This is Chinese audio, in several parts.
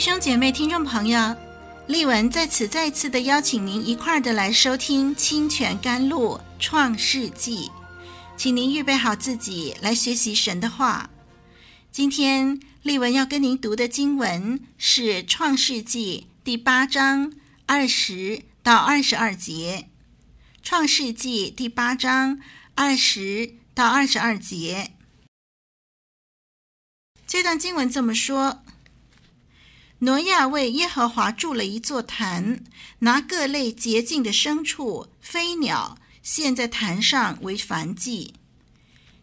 弟兄姐妹、听众朋友，丽文在此再次的邀请您一块儿的来收听《清泉甘露创世纪》，请您预备好自己来学习神的话。今天丽文要跟您读的经文是《创世纪》第八章二十到二十二节，《创世纪》第八章二十到二十二节。这段经文这么说。挪亚为耶和华筑了一座坛，拿各类洁净的牲畜、飞鸟献在坛上为燔祭。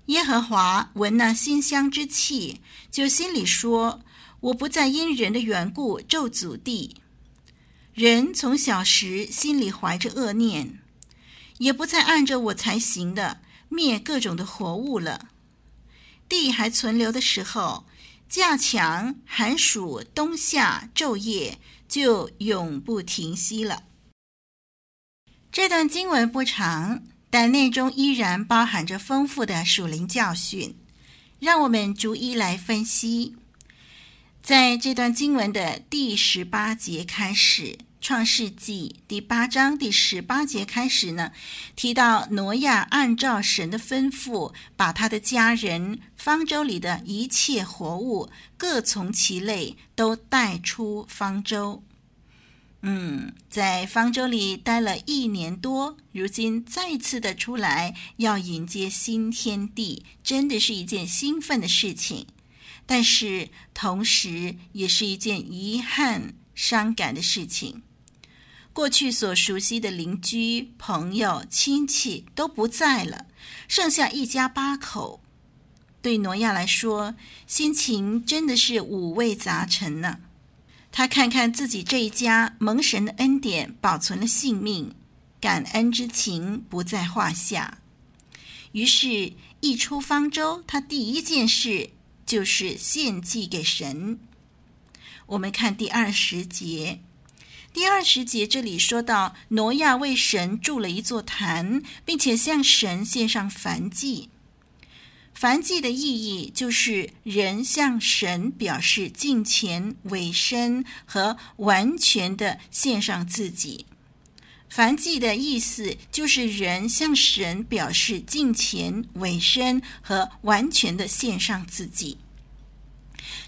耶和华闻那馨香之气，就心里说：“我不再因人的缘故咒诅地。人从小时心里怀着恶念，也不再按着我才行的灭各种的活物了。地还存留的时候。”架墙、寒暑、冬夏、昼夜，就永不停息了。这段经文不长，但内中依然包含着丰富的属灵教训，让我们逐一来分析。在这段经文的第十八节开始。创世纪第八章第十八节开始呢，提到挪亚按照神的吩咐，把他的家人、方舟里的一切活物，各从其类，都带出方舟。嗯，在方舟里待了一年多，如今再次的出来，要迎接新天地，真的是一件兴奋的事情，但是同时也是一件遗憾、伤感的事情。过去所熟悉的邻居、朋友、亲戚都不在了，剩下一家八口。对挪亚来说，心情真的是五味杂陈呢。他看看自己这一家蒙神的恩典保存了性命，感恩之情不在话下。于是，一出方舟，他第一件事就是献祭给神。我们看第二十节。第二十节这里说到，挪亚为神筑了一座坛，并且向神献上燔祭。燔祭的意义就是人向神表示敬虔、委身和完全的献上自己。燔祭的意思就是人向神表示敬虔、委身和完全的献上自己。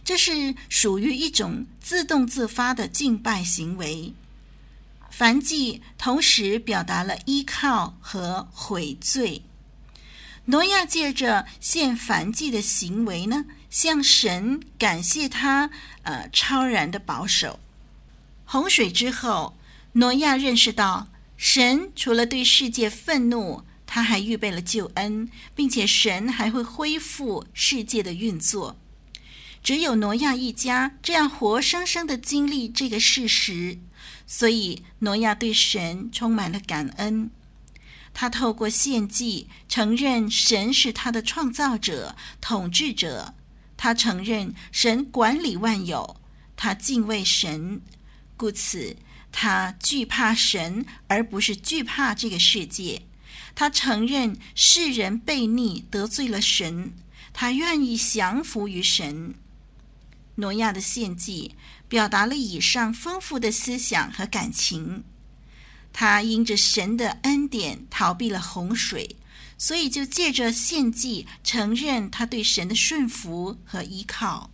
这是属于一种自动自发的敬拜行为。燔祭同时表达了依靠和悔罪。挪亚借着献燔祭的行为呢，向神感谢他，呃，超然的保守。洪水之后，挪亚认识到，神除了对世界愤怒，他还预备了救恩，并且神还会恢复世界的运作。只有挪亚一家这样活生生的经历这个事实。所以，挪亚对神充满了感恩。他透过献祭承认神是他的创造者、统治者。他承认神管理万有。他敬畏神，故此他惧怕神，而不是惧怕这个世界。他承认世人悖逆得罪了神，他愿意降服于神。挪亚的献祭。表达了以上丰富的思想和感情。他因着神的恩典逃避了洪水，所以就借着献祭承认他对神的顺服和依靠。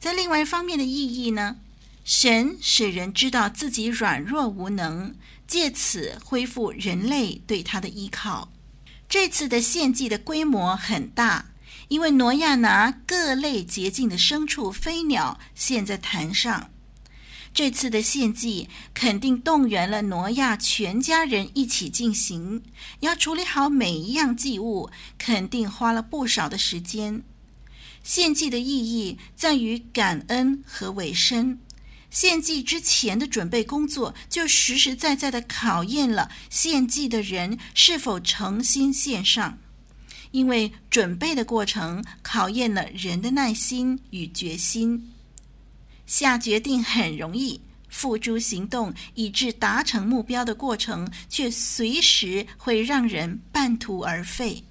在另外一方面的意义呢，神使人知道自己软弱无能，借此恢复人类对他的依靠。这次的献祭的规模很大。因为挪亚拿各类洁净的牲畜、飞鸟献在坛上，这次的献祭肯定动员了挪亚全家人一起进行，要处理好每一样祭物，肯定花了不少的时间。献祭的意义在于感恩和委身。献祭之前的准备工作，就实实在在地考验了献祭的人是否诚心献上。因为准备的过程考验了人的耐心与决心。下决定很容易，付诸行动以致达成目标的过程，却随时会让人半途而废。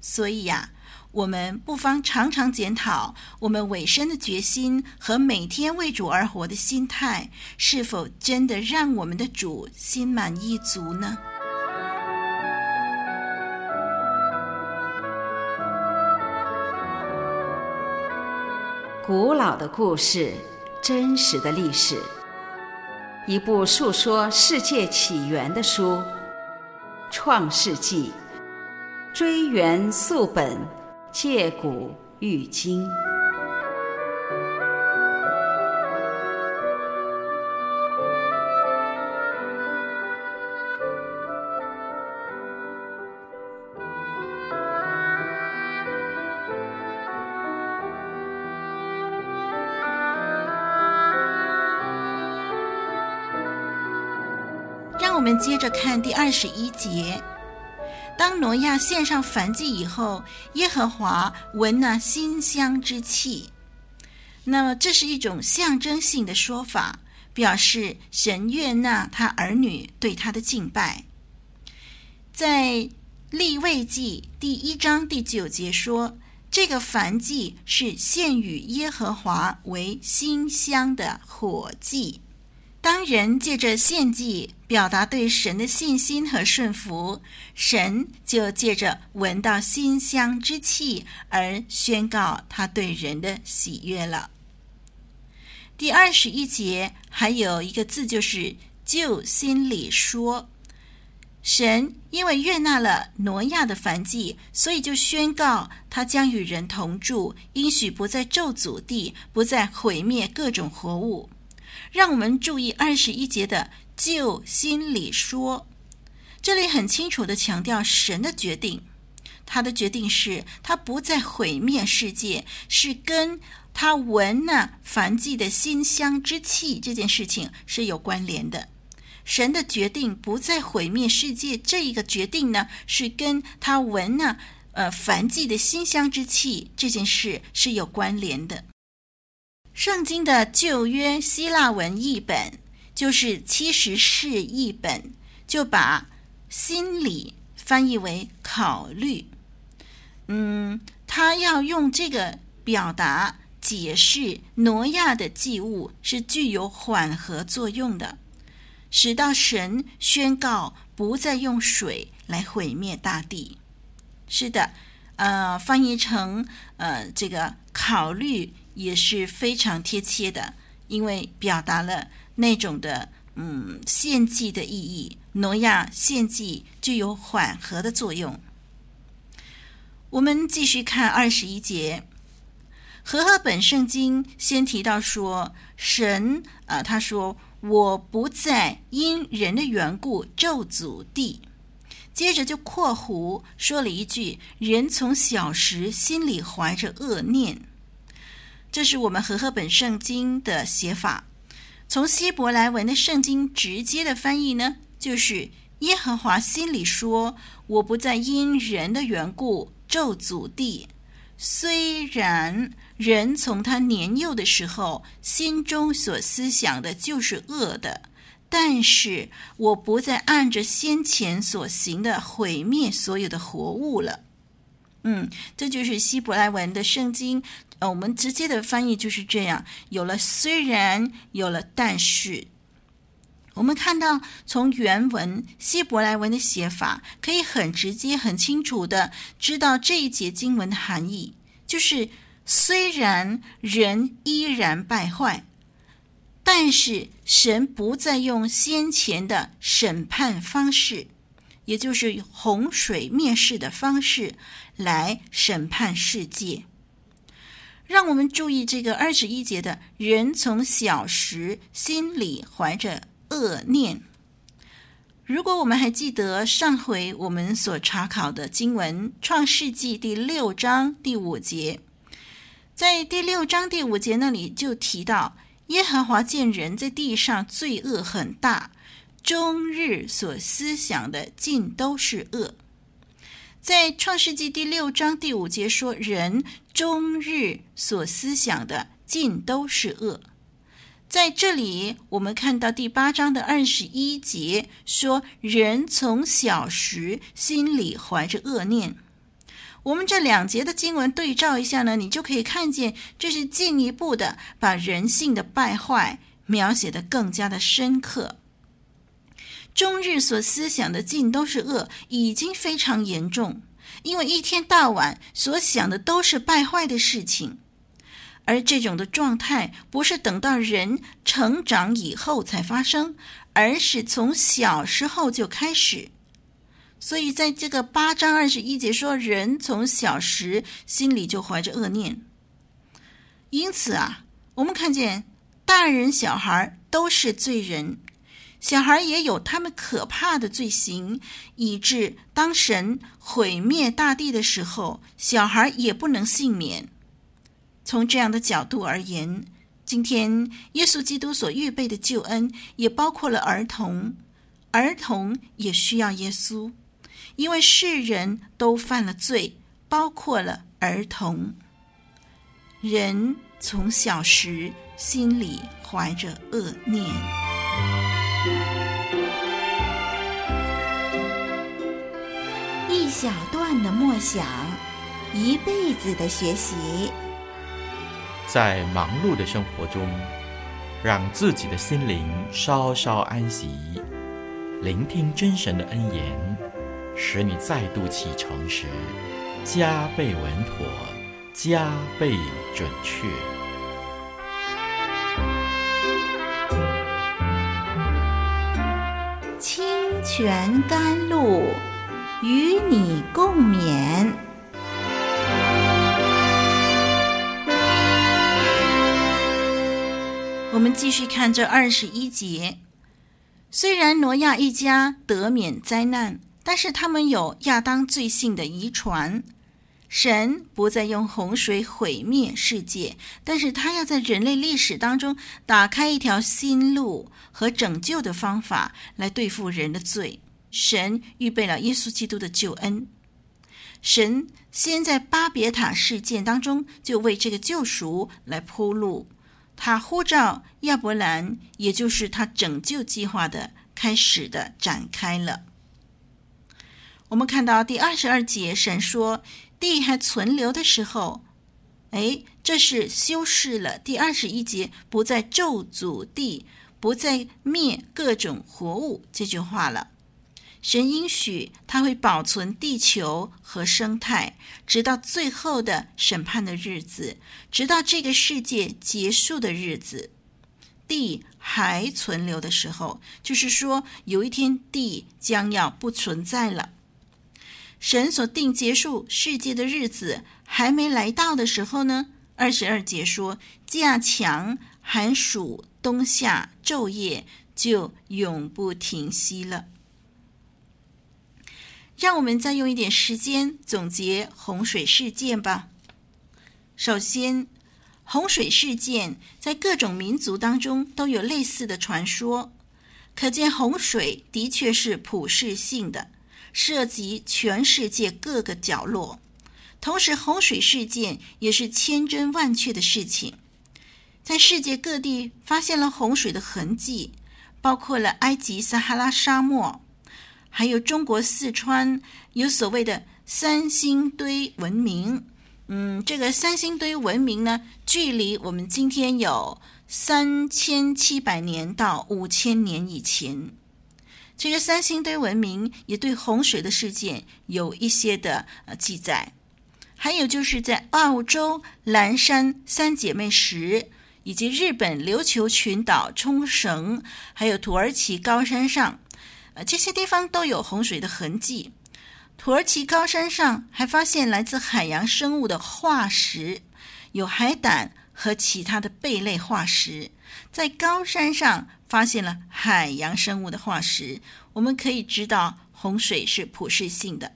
所以呀、我们不妨常常检讨我们委身的决心和每天为主而活的心态，是否真的让我们的主心满意足呢？古老的故事，真实的历史，一部述说世界起源的书，《创世纪》，追源溯本。借古喻今，让我们接着看第二十一节。当挪亚献上燔祭以后，耶和华闻那馨香之气。那么，这是一种象征性的说法，表示神悦纳他儿女对他的敬拜。在立位记第一章第九节说，这个燔祭是献与耶和华为馨香的火祭。当人借着献祭表达对神的信心和顺服，神就借着闻到馨香之气而宣告他对人的喜悦了。第二十一节还有一个字，就是“就心里说”。神因为悦纳了挪亚的凡祭，所以就宣告他将与人同住，应许不再咒诅地，不再毁灭各种活物。让我们注意二十一节的“就心里说”，这里很清楚地强调神的决定。他的决定是他不再毁灭世界，是跟他闻那凡祭的馨香之气这件事情是有关联的。神的决定不再毁灭世界，这一个决定呢，是跟他闻那呃凡祭的馨香之气这件事是有关联的。圣经的旧约希腊文译本就是其实是一本，就把“心理”翻译为“考虑”。嗯，他要用这个表达解释挪亚的祭物是具有缓和作用的，使到神宣告不再用水来毁灭大地。是的，呃，翻译成呃这个考虑。也是非常贴切的，因为表达了那种的嗯献祭的意义。挪亚献祭具有缓和的作用。我们继续看二十一节，和合本圣经先提到说，神啊、呃，他说我不再因人的缘故咒诅地，接着就括弧说了一句，人从小时心里怀着恶念。这是我们和合本圣经的写法。从希伯来文的圣经直接的翻译呢，就是耶和华心里说：“我不再因人的缘故咒诅地。虽然人从他年幼的时候心中所思想的就是恶的，但是我不再按着先前所行的毁灭所有的活物了。”嗯，这就是希伯来文的圣经。呃，我们直接的翻译就是这样，有了虽然，有了但是。我们看到从原文希伯来文的写法，可以很直接、很清楚的知道这一节经文的含义，就是虽然人依然败坏，但是神不再用先前的审判方式，也就是洪水灭世的方式来审判世界。让我们注意这个二十一节的人从小时心里怀着恶念。如果我们还记得上回我们所查考的经文《创世纪》第六章第五节，在第六章第五节那里就提到，耶和华见人在地上罪恶很大，终日所思想的尽都是恶。在创世纪第六章第五节说，人终日所思想的尽都是恶。在这里，我们看到第八章的二十一节说，人从小时心里怀着恶念。我们这两节的经文对照一下呢，你就可以看见，这是进一步的把人性的败坏描写得更加的深刻。终日所思想的尽都是恶，已经非常严重，因为一天到晚所想的都是败坏的事情，而这种的状态不是等到人成长以后才发生，而是从小时候就开始。所以在这个八章二十一节说，人从小时心里就怀着恶念，因此啊，我们看见大人小孩都是罪人。小孩也有他们可怕的罪行，以致当神毁灭大地的时候，小孩也不能幸免。从这样的角度而言，今天耶稣基督所预备的救恩也包括了儿童，儿童也需要耶稣，因为世人都犯了罪，包括了儿童。人从小时心里怀着恶念。小段的默想，一辈子的学习。在忙碌的生活中，让自己的心灵稍稍安息，聆听真神的恩言，使你再度启程时加倍稳妥，加倍准确。清泉甘露，与你共勉。我们继续看这二十一节。虽然挪亚一家得免灾难，但是他们有亚当罪性的遗传。神不再用洪水毁灭世界，但是他要在人类历史当中打开一条新路和拯救的方法来对付人的罪。神预备了耶稣基督的救恩。神先在巴别塔事件当中就为这个救赎来铺路，他呼召亚伯兰，也就是他拯救计划的开始的展开了。我们看到第二十二节，神说。地还存留的时候，哎，这是修饰了第二十一节“不再咒诅地，不再灭各种活物”这句话了。神应许他会保存地球和生态，直到最后的审判的日子，直到这个世界结束的日子。地还存留的时候，就是说有一天地将要不存在了。神所定结束世界的日子还没来到的时候呢，二十二节说，架强寒暑冬夏昼夜就永不停息了。让我们再用一点时间总结洪水事件吧。首先，洪水事件在各种民族当中都有类似的传说，可见洪水的确是普世性的。涉及全世界各个角落，同时洪水事件也是千真万确的事情。在世界各地发现了洪水的痕迹，包括了埃及撒哈拉沙漠，还有中国四川有所谓的三星堆文明。嗯，这个三星堆文明呢，距离我们今天有三千七百年到五千年以前。这个三星堆文明也对洪水的事件有一些的呃记载，还有就是在澳洲蓝山三姐妹石，以及日本琉球群岛冲绳，还有土耳其高山上，呃这些地方都有洪水的痕迹。土耳其高山上还发现来自海洋生物的化石，有海胆和其他的贝类化石，在高山上。发现了海洋生物的化石，我们可以知道洪水是普世性的。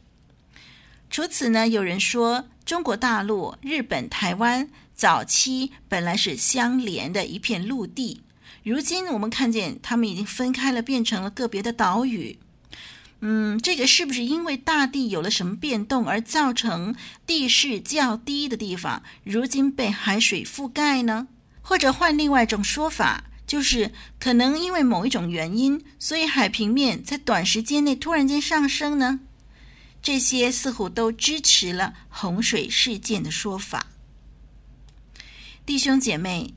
除此呢，有人说中国大陆、日本、台湾早期本来是相连的一片陆地，如今我们看见它们已经分开了，变成了个别的岛屿。嗯，这个是不是因为大地有了什么变动而造成地势较低的地方，如今被海水覆盖呢？或者换另外一种说法，就是可能因为某一种原因，所以海平面在短时间内突然间上升呢？这些似乎都支持了洪水事件的说法。弟兄姐妹，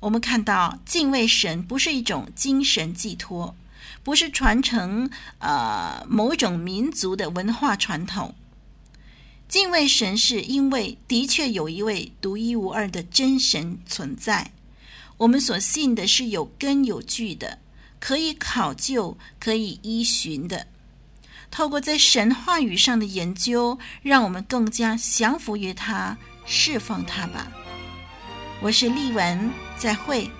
我们看到敬畏神不是一种精神寄托，不是传承呃某种民族的文化传统。敬畏神是因为的确有一位独一无二的真神存在，我们所信的是有根有据的，可以考究、可以依循的。透过在神话语上的研究，让我们更加降服于他，释放他吧。我是丽文，再会。